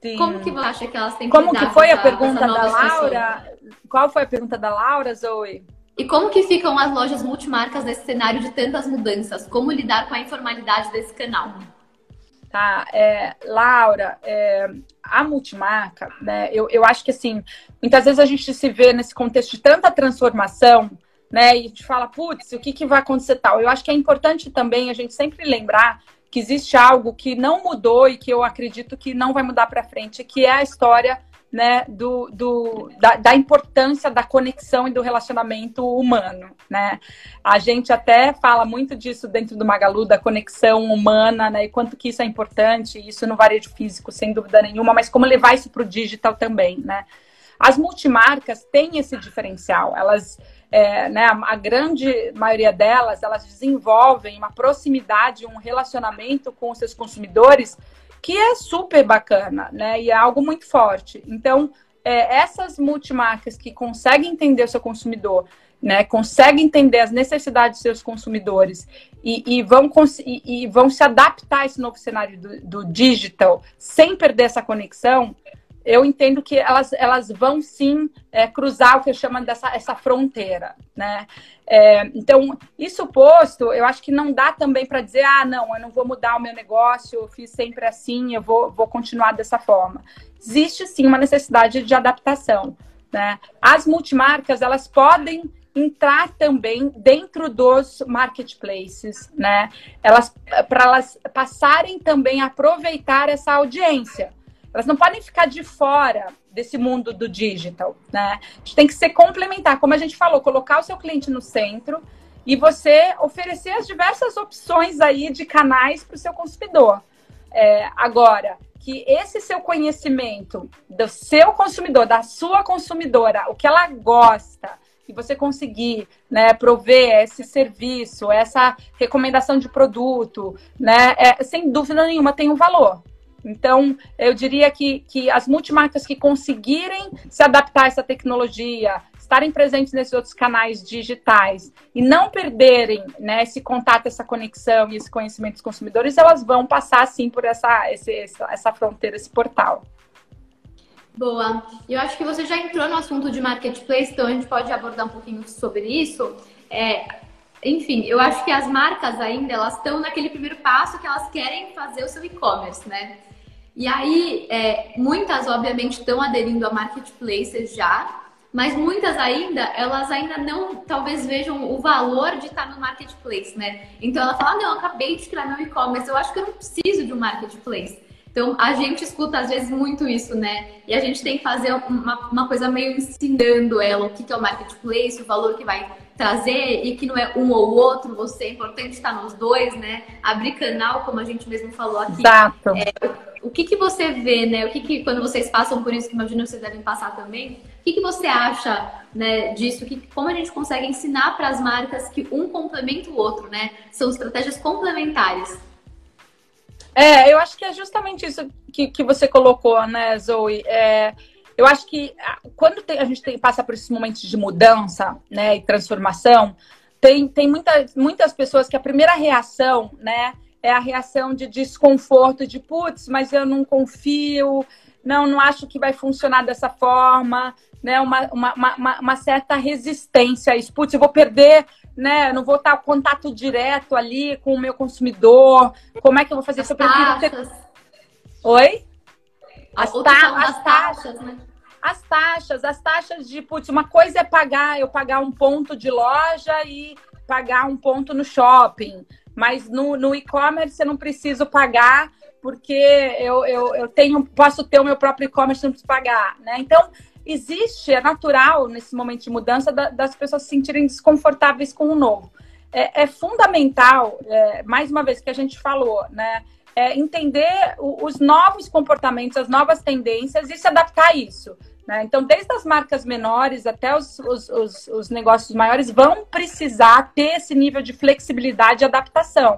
Sim. como que você acha que elas têm que Como que foi essa, a pergunta da Laura? Qual foi a pergunta da Laura, Zoe? E como que ficam as lojas multimarcas nesse cenário de tantas mudanças? Como lidar com a informalidade desse canal? Tá, é, Laura, é, a multimarca, né? Eu, eu acho que assim, muitas vezes a gente se vê nesse contexto de tanta transformação, né? E gente fala, putz, o que, que vai acontecer tal? Eu acho que é importante também a gente sempre lembrar que existe algo que não mudou e que eu acredito que não vai mudar para frente, que é a história né, do, do da, da, importância da conexão e do relacionamento humano, né? A gente até fala muito disso dentro do Magalu, da conexão humana, né? E quanto que isso é importante, isso no varejo físico, sem dúvida nenhuma, mas como levar isso para o digital também, né? As multimarcas têm esse diferencial, elas é, né, a, grande maioria delas, elas desenvolvem uma proximidade, um relacionamento com os seus consumidores que é super bacana, né? E é algo muito forte. Então, é, essas multimarcas que conseguem entender o seu consumidor, né? Conseguem entender as necessidades dos seus consumidores e, e vão, e, e, vão se adaptar a esse novo cenário do, do digital sem perder essa conexão, eu entendo que elas, elas vão sim é, cruzar o que eu chamo dessa essa fronteira, né? É, então, isso posto, eu acho que não dá também para dizer, ah, não, eu não vou mudar o meu negócio, eu fiz sempre assim, eu vou, vou continuar dessa forma. Existe sim uma necessidade de adaptação, né? As multimarcas, elas podem entrar também dentro dos marketplaces, né? Elas para elas passarem também a aproveitar essa audiência. Elas não podem ficar de fora desse mundo do digital, né? A gente tem que ser complementar, como a gente falou, colocar o seu cliente no centro e você oferecer as diversas opções aí de canais para o seu consumidor. É, agora, que esse seu conhecimento do seu consumidor, da sua consumidora, o que ela gosta, e você conseguir né, prover esse serviço, essa recomendação de produto, né, é, sem dúvida nenhuma tem um valor. Então, eu diria que, que as multimarcas que conseguirem se adaptar a essa tecnologia, estarem presentes nesses outros canais digitais e não perderem né, esse contato, essa conexão e esse conhecimento dos consumidores, elas vão passar, sim, por essa, esse, essa fronteira, esse portal. Boa. Eu acho que você já entrou no assunto de marketplace, então a gente pode abordar um pouquinho sobre isso. É, enfim, eu acho que as marcas ainda elas estão naquele primeiro passo que elas querem fazer o seu e-commerce, né? E aí, é, muitas, obviamente, estão aderindo a marketplaces já, mas muitas ainda, elas ainda não, talvez vejam o valor de estar no marketplace, né? Então ela fala, não, acabei de criar meu e-commerce, eu acho que eu não preciso de um marketplace. Então a gente escuta às vezes muito isso, né? E a gente tem que fazer uma, uma coisa meio ensinando ela o que é o marketplace, o valor que vai trazer e que não é um ou outro, você é importante estar nos dois, né? Abrir canal, como a gente mesmo falou aqui. Exato. É, o que, que você vê, né? O que, que quando vocês passam por isso, que imagino que vocês devem passar também, o que, que você acha né, disso? Que, como a gente consegue ensinar para as marcas que um complementa o outro, né? São estratégias complementares. É, eu acho que é justamente isso que, que você colocou, né, Zoe? É, eu acho que ah, quando tem, a gente tem, passa por esses momentos de mudança né, e transformação, tem, tem muitas, muitas pessoas que a primeira reação, né? é a reação de desconforto, de putz, mas eu não confio, não, não acho que vai funcionar dessa forma, né? Uma, uma, uma, uma certa resistência a isso. Putz, eu vou perder, né? Não vou estar em contato direto ali com o meu consumidor. Como é que eu vou fazer isso? Eu prefiro ter... Oi? As, ta as taxas, né? As taxas, as taxas de, putz, uma coisa é pagar, eu pagar um ponto de loja e pagar um ponto no shopping. Mas no, no e-commerce eu não preciso pagar porque eu, eu, eu tenho, posso ter o meu próprio e-commerce não preciso pagar, né? Então, existe, é natural nesse momento de mudança da, das pessoas se sentirem desconfortáveis com o novo. É, é fundamental, é, mais uma vez que a gente falou, né? É entender o, os novos comportamentos, as novas tendências e se adaptar a isso. Né? Então, desde as marcas menores até os, os, os, os, negócios maiores vão precisar ter esse nível de flexibilidade e adaptação.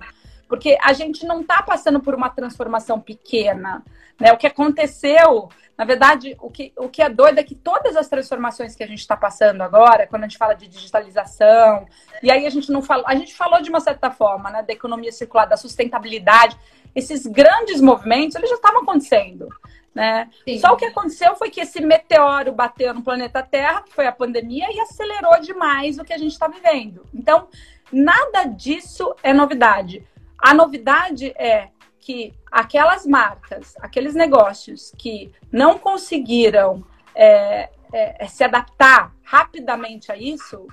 Porque a gente não está passando por uma transformação pequena. Né? O que aconteceu, na verdade, o que, o que é doido é que todas as transformações que a gente está passando agora, quando a gente fala de digitalização, e aí a gente não falou, a gente falou de uma certa forma, né, da economia circular, da sustentabilidade, esses grandes movimentos, eles já estavam acontecendo. Né? Só o que aconteceu foi que esse meteoro bateu no planeta Terra, que foi a pandemia, e acelerou demais o que a gente está vivendo. Então, nada disso é novidade. A novidade é que aquelas marcas, aqueles negócios que não conseguiram é, é, se adaptar rapidamente a isso,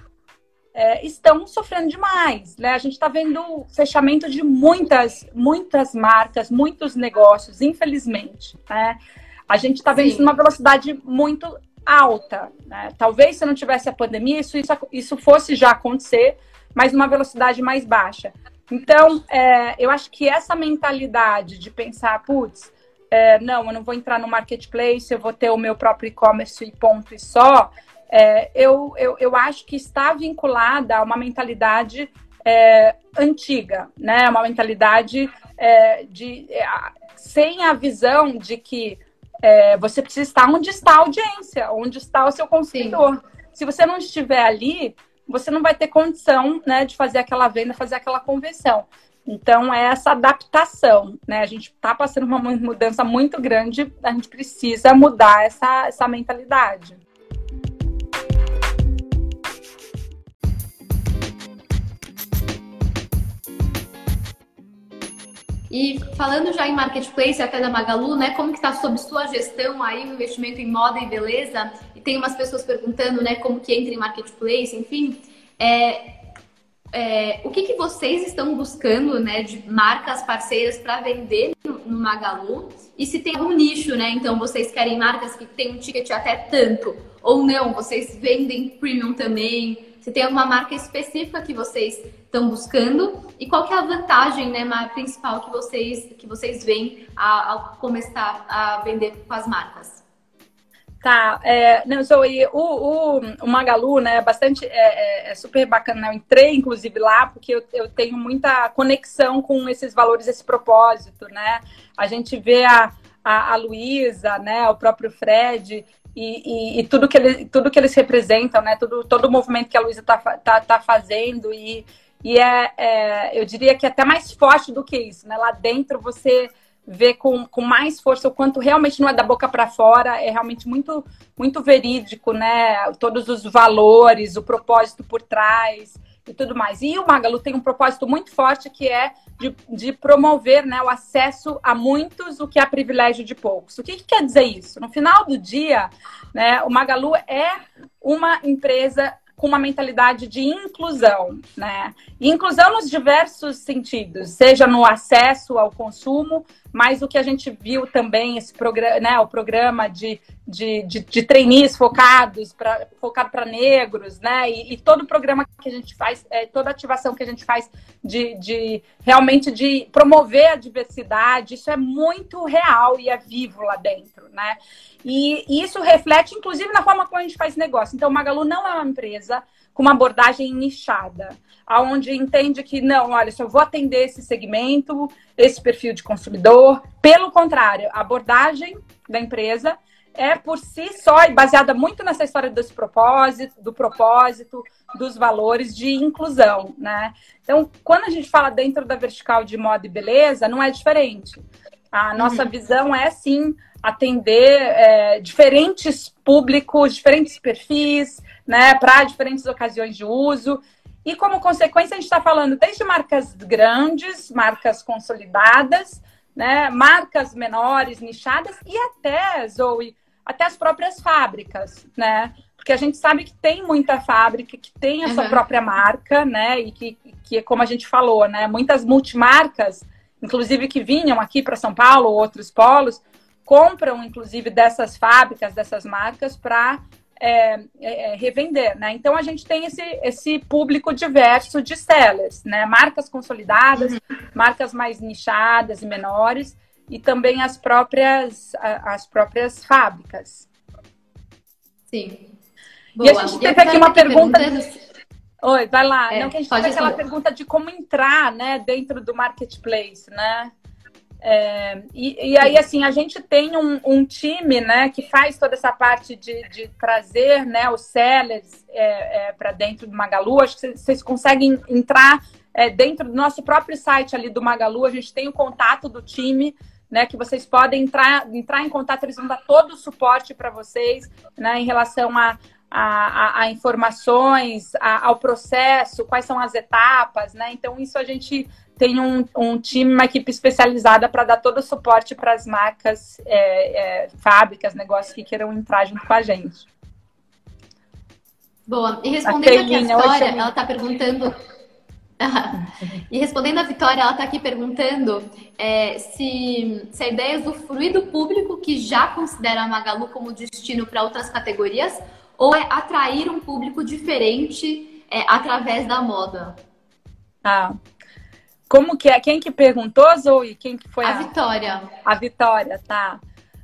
é, estão sofrendo demais. Né? A gente está vendo fechamento de muitas, muitas marcas, muitos negócios, infelizmente. Né? A gente está vendo isso numa velocidade muito alta. Né? Talvez se não tivesse a pandemia, isso, isso, isso fosse já acontecer, mas numa velocidade mais baixa. Então, é, eu acho que essa mentalidade de pensar, putz, é, não, eu não vou entrar no marketplace, eu vou ter o meu próprio e-commerce e ponto e só, é, eu, eu, eu acho que está vinculada a uma mentalidade é, antiga, né? Uma mentalidade é, de é, sem a visão de que é, você precisa estar onde está a audiência, onde está o seu consumidor. Sim. Se você não estiver ali, você não vai ter condição né, de fazer aquela venda, fazer aquela conversão. Então, é essa adaptação, né? A gente está passando uma mudança muito grande, a gente precisa mudar essa, essa mentalidade. E falando já em marketplace, até da Magalu, né? Como que está sob sua gestão aí o investimento em moda e beleza? E tem umas pessoas perguntando, né? Como que entra em marketplace, enfim. É, é, o que, que vocês estão buscando, né? De marcas parceiras para vender no, no, Magalu? E se tem algum nicho, né? Então vocês querem marcas que tem um ticket até tanto ou não? Vocês vendem premium também? Se tem alguma marca específica que vocês estão buscando e qual que é a vantagem, né, principal que vocês que vocês veem ao começar a vender com as marcas? Tá, é, não, Zoe, o, o, o Magalu, né, bastante, é, é, é, super bacana, né? eu entrei, inclusive, lá, porque eu, eu tenho muita conexão com esses valores, esse propósito, né, a gente vê a, a, a Luísa, né, o próprio Fred, e, e, e, tudo, que ele, tudo que eles representam, né? Tudo, todo o movimento que a Luísa está tá, tá fazendo e, e é, é, eu diria que é até mais forte do que isso, né? Lá dentro você vê com, com mais força o quanto realmente não é da boca para fora, é realmente muito muito verídico, né? Todos os valores, o propósito por trás e tudo mais. E o Magalu tem um propósito muito forte que é de, de promover né, o acesso a muitos, o que é privilégio de poucos. O que, que quer dizer isso? No final do dia, né, o Magalu é uma empresa com uma mentalidade de inclusão, né? Inclusão nos diversos sentidos, seja no acesso ao consumo, mas o que a gente viu também, esse programa, né, o programa de, de, de, de trainees focados para focado para negros, né? E, e, todo o programa que a gente faz, é, toda ativação que a gente faz de, de realmente de promover a diversidade, isso é muito real e é vivo lá dentro, né? E, e isso reflete, inclusive, na forma como a gente faz negócio. Então, Magalu não é uma empresa com uma abordagem nichada, aonde entende que não, olha, eu vou atender esse segmento, esse perfil de consumidor. Pelo contrário, a abordagem da empresa é por si só e baseada muito nessa história desse propósito, do propósito, dos valores de inclusão, né? Então, quando a gente fala dentro da vertical de moda e beleza, não é diferente. A nossa uhum. visão é sim atender é, diferentes públicos, diferentes perfis, né, para diferentes ocasiões de uso. E como consequência, a gente está falando desde marcas grandes, marcas consolidadas, né, marcas menores, nichadas e até, Zoe, até as próprias fábricas, né? Porque a gente sabe que tem muita fábrica que tem a uhum. sua própria marca, né? E que, que, como a gente falou, né? Muitas multimarcas, inclusive que vinham aqui para São Paulo, outros polos, compram, inclusive, dessas fábricas, dessas marcas, para é, é, é, revender, né? Então a gente tem esse, esse público diverso de sellers, né? Marcas consolidadas, uhum. marcas mais nichadas e menores, e também as próprias, as próprias fábricas. Sim. Boa. E a gente teve aqui uma pergunta. Oi, vai lá. É, Não que a gente faz aquela pergunta de como entrar, né, dentro do marketplace, né? É, e, e, aí, assim, a gente tem um, um, time, né, que faz toda essa parte de, de trazer, né, os sellers é, é, para dentro do Magalu. Acho que vocês conseguem entrar é, dentro do nosso próprio site ali do Magalu. A gente tem o contato do time, né, que vocês podem entrar, entrar em contato. Eles vão dar todo o suporte para vocês, né, em relação a, a, a, informações, a, ao processo, quais são as etapas, né? Então, isso a gente tem um, um time, uma equipe especializada para dar todo o suporte para as marcas, é, é, fábricas, negócios que queiram entrar junto com a gente. Boa. E respondendo aqui a Vitória, ela está perguntando. e respondendo a Vitória, ela está aqui perguntando é, se, se a ideia é usufruir do público que já considera a Magalu como destino para outras categorias ou é atrair um público diferente é, através da moda? Ah, como que é? Quem que perguntou, Zoe? Quem que foi a, a... Vitória? A Vitória, tá.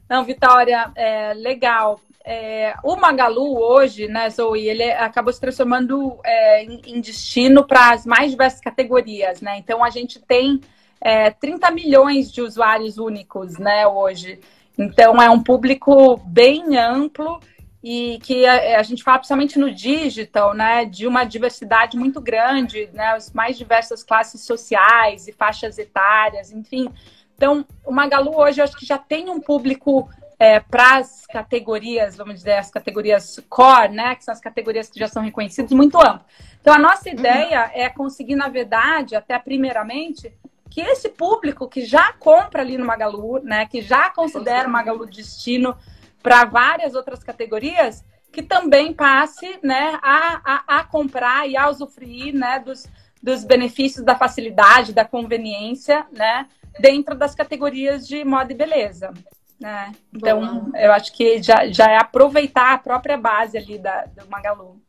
Não, Vitória, é legal. É, o Magalu hoje, né, Zoe, ele acabou se transformando é, em, em, destino para as mais diversas categorias, né? Então a gente tem é, 30 milhões de usuários únicos, né, hoje. Então é um público bem amplo e que a, a, gente fala principalmente no digital, né, de uma diversidade muito grande, né, as mais diversas classes sociais e faixas etárias, enfim. Então, o Magalu hoje eu acho que já tem um público é, para as categorias, vamos dizer, as categorias core, né, que são as categorias que já são reconhecidas, muito amplo. Então, a nossa uhum. ideia uhum. é conseguir, na verdade, até primeiramente, que esse público que já compra ali no Magalu, né, que já considera o Magalu destino para várias outras categorias, que também passe né, a, a, a, comprar e a usufruir né, dos, dos benefícios da facilidade, da conveniência, né, dentro das categorias de moda e beleza. Né? Então, eu acho que já, já é aproveitar a própria base ali da, do Magalu.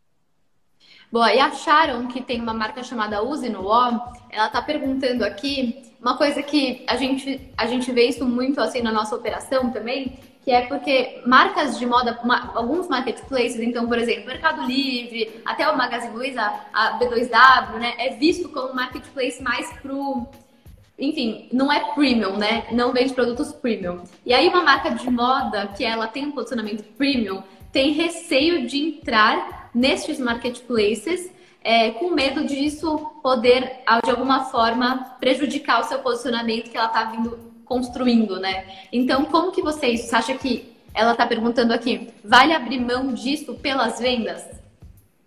Boa, e acharam que tem uma marca chamada Use no O? Ela está perguntando aqui uma coisa que a gente, a gente vê isso muito assim na nossa operação também, que é porque marcas de moda, alguns marketplaces, então, por exemplo, Mercado Livre, até o Magazine Luiza, a B2W, né, é visto como marketplace mais pro enfim, não é premium, né? Não vende produtos premium. E aí uma marca de moda que ela tem um posicionamento premium tem receio de entrar nestes marketplaces é, com medo disso poder, de alguma forma, prejudicar o seu posicionamento que ela está vindo construindo, né? Então, como que vocês, você acha que ela está perguntando aqui, vale abrir mão disso pelas vendas?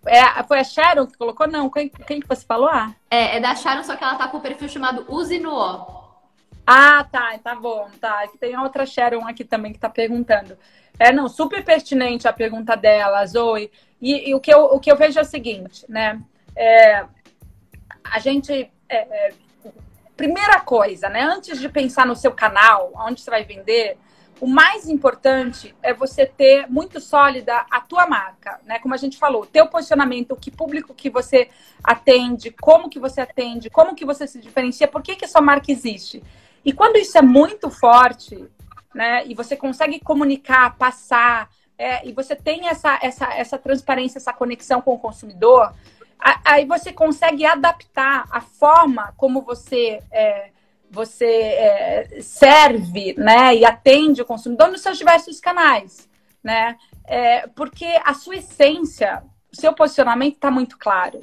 É, foi a Sharon que colocou? Não, quem, quem que você falou? Ah. É, é da Sharon, só que ela tá com o perfil chamado Use no O. Ah, tá, tá bom, tá. Tem outra Sharon aqui também que tá perguntando. É, não, super pertinente a pergunta dela, Zoe. E, e o, que eu, o que eu vejo é o seguinte, né? É, a gente é, é primeira coisa, né? Antes de pensar no seu canal, onde você vai vender, o mais importante é você ter muito sólida a tua marca, né? Como a gente falou, teu posicionamento, que público que você atende, como que você atende, como que você se diferencia, por que que a sua marca existe. E quando isso é muito forte, né? E você consegue comunicar, passar, é, e você tem essa, essa, essa transparência, essa conexão com o consumidor, aí você consegue adaptar a forma como você é, você é, serve né, e atende o consumidor nos seus diversos canais, né? É, porque a sua essência, o seu posicionamento está muito claro.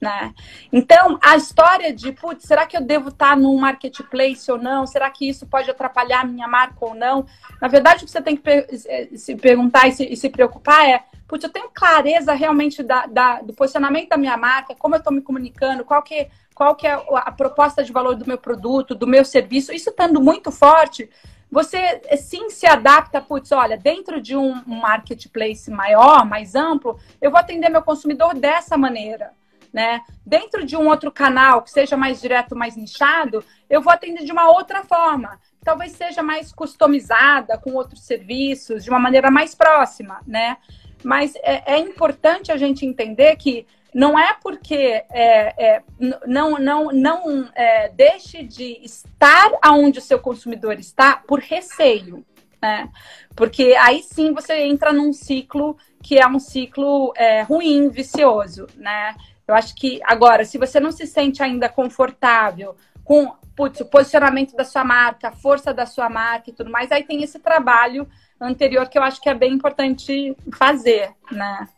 Né? Então, a história de, putz, será que eu devo estar no marketplace ou não? Será que isso pode atrapalhar a minha marca ou não? Na verdade, o que você tem que se perguntar e se, e se preocupar é, putz, eu tenho clareza realmente da, da, do posicionamento da minha marca, como eu estou me comunicando, qual que, qual que é a proposta de valor do meu produto, do meu serviço, isso estando muito forte, você eh, sim se adapta, putz, olha, dentro de um, marketplace maior, mais amplo, eu vou atender meu consumidor dessa maneira. Né? Dentro de um outro canal que seja mais direto, mais nichado, eu vou atender de uma outra forma, talvez seja mais customizada com outros serviços, de uma maneira mais próxima, né? Mas é, é importante a gente entender que não é porque é, é, não, não, não é, deixe de estar aonde o seu consumidor está por receio. Né? Porque aí sim você entra num ciclo que é um ciclo é, ruim, vicioso, né? Eu acho que, agora, se você não se sente ainda confortável com putz, o posicionamento da sua marca, a força da sua marca e tudo mais, aí tem esse trabalho anterior que eu acho que é bem importante fazer, né?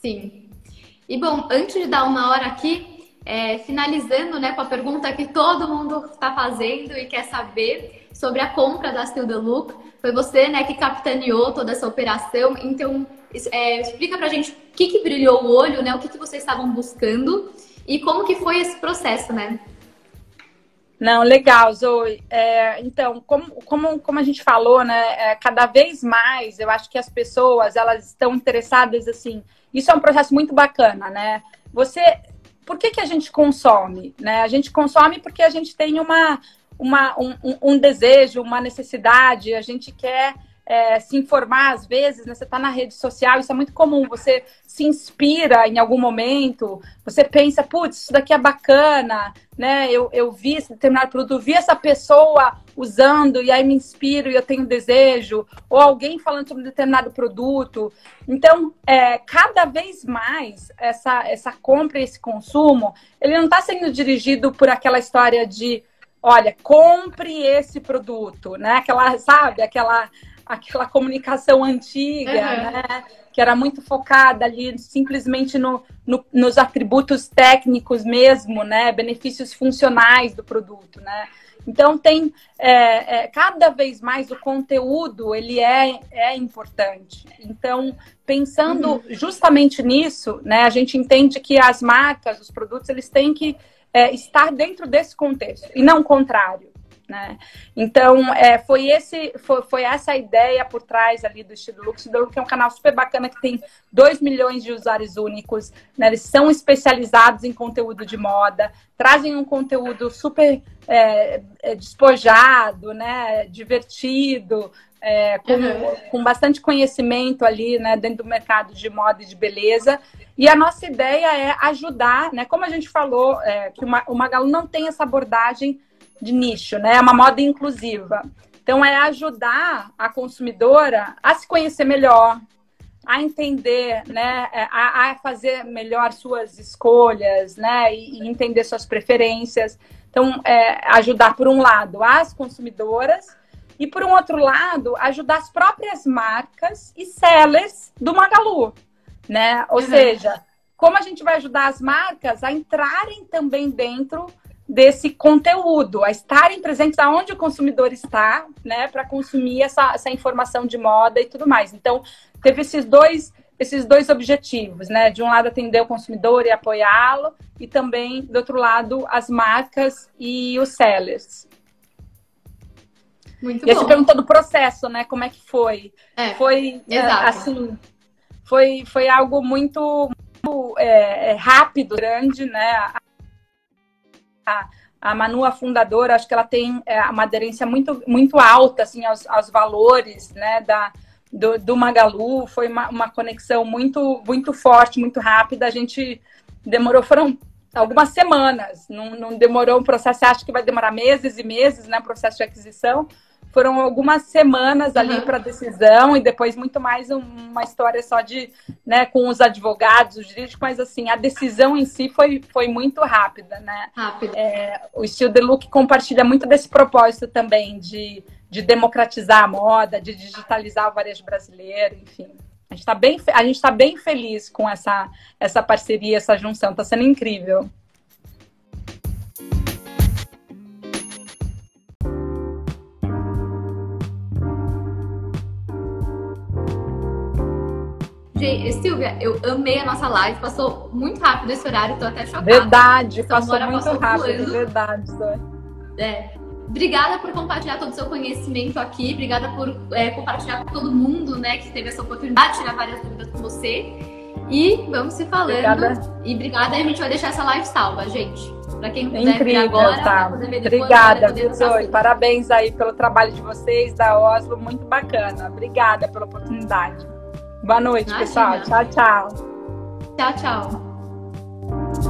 Sim. E bom, antes de dar uma hora aqui, é, finalizando né, com a pergunta que todo mundo está fazendo e quer saber sobre a compra da Still the Look. Foi você né, que capitaneou toda essa operação. Então, é, explica pra gente o que, que brilhou o olho, né? O que, que vocês estavam buscando e como que foi esse processo, né? Não, legal, Zoe. É, então, como, como, como a gente falou, né? É, cada vez mais eu acho que as pessoas elas estão interessadas assim. Isso é um processo muito bacana, né? Você, por que, que a gente consome? Né? A gente consome porque a gente tem uma, uma, um, um desejo, uma necessidade, a gente quer é, se informar às vezes, né? Você está na rede social, isso é muito comum. Você se inspira em algum momento, você pensa, putz, isso daqui é bacana, né? Eu, eu vi esse determinado produto, vi essa pessoa usando e aí me inspiro e eu tenho desejo, ou alguém falando sobre um determinado produto. Então, é, cada vez mais essa, essa compra e esse consumo, ele não está sendo dirigido por aquela história de olha, compre esse produto, né? Aquela, sabe, aquela aquela comunicação antiga, uhum. né? Que era muito focada ali simplesmente no, no, nos atributos técnicos mesmo, né? Benefícios funcionais do produto, né? Então tem é, é, cada vez mais o conteúdo ele é, é importante. Então pensando uhum. justamente nisso, né? A gente entende que as marcas, os produtos, eles têm que é, estar dentro desse contexto e não o contrário. Né? Então, é, foi, esse, foi, foi essa ideia por trás ali do Estilo Lux. Lux é um canal super bacana que tem 2 milhões de usuários únicos. Né? Eles são especializados em conteúdo de moda, trazem um conteúdo super é, é, despojado, né? divertido, é, com, uhum. com bastante conhecimento ali né, dentro do mercado de moda e de beleza. E a nossa ideia é ajudar, né? Como a gente falou, é, que o Magalu não tem essa abordagem de nicho, né? É uma moda inclusiva. Então, é ajudar a consumidora a se conhecer melhor, a entender, né? É, a, a fazer melhor suas escolhas, né? E, e entender suas preferências. Então, é, ajudar, por um lado, as consumidoras e, por um outro lado, ajudar as próprias marcas e sellers do Magalu, né? Ou uhum. seja, como a gente vai ajudar as marcas a entrarem também dentro desse conteúdo, a estarem presentes aonde o consumidor está, né, para consumir essa, essa informação de moda e tudo mais. Então, teve esses dois esses dois objetivos, né? De um lado atender o consumidor e apoiá-lo, e também do outro lado as marcas e os sellers. Muito e bom. E você perguntou do processo, né? Como é que foi? É, foi é, exato. assim, foi foi algo muito, muito é, é rápido, grande, né? A, a Manu, a fundadora, acho que ela tem é, uma aderência muito, muito alta assim, aos, aos valores né, da, do, do Magalu. Foi uma, uma conexão muito, muito forte, muito rápida. A gente demorou, foram algumas semanas, não, não demorou um processo, acho que vai demorar meses e meses, né? Processo de aquisição foram algumas semanas ali uhum. para decisão e depois muito mais uma história só de, né, com os advogados, os jurídicos, mas assim, a decisão em si foi, foi muito rápida, né? Rápido. É, o Estilo de Look compartilha muito desse propósito também de, de democratizar a moda, de digitalizar o varejo brasileiro, enfim. A gente está bem, a gente tá bem feliz com essa, essa parceria, essa junção, está sendo incrível. Gente, Silvia, eu amei a nossa live, passou muito rápido esse horário, tô até chocada. Verdade, passou muito passou rápido, voando. verdade. É. Obrigada por compartilhar todo o seu conhecimento aqui, obrigada por é, compartilhar com todo mundo, né, que teve essa oportunidade de tirar várias dúvidas com você. E vamos se falando. Obrigada. E obrigada, a gente vai deixar essa live salva, gente. Para quem puder Incrível, agora, tá. Obrigada, Zoe. Parabéns aí pelo trabalho de vocês, da Oslo, muito bacana. Obrigada pela oportunidade. Boa noite, Imagina. pessoal. Tchau, tchau. Tchau, tchau.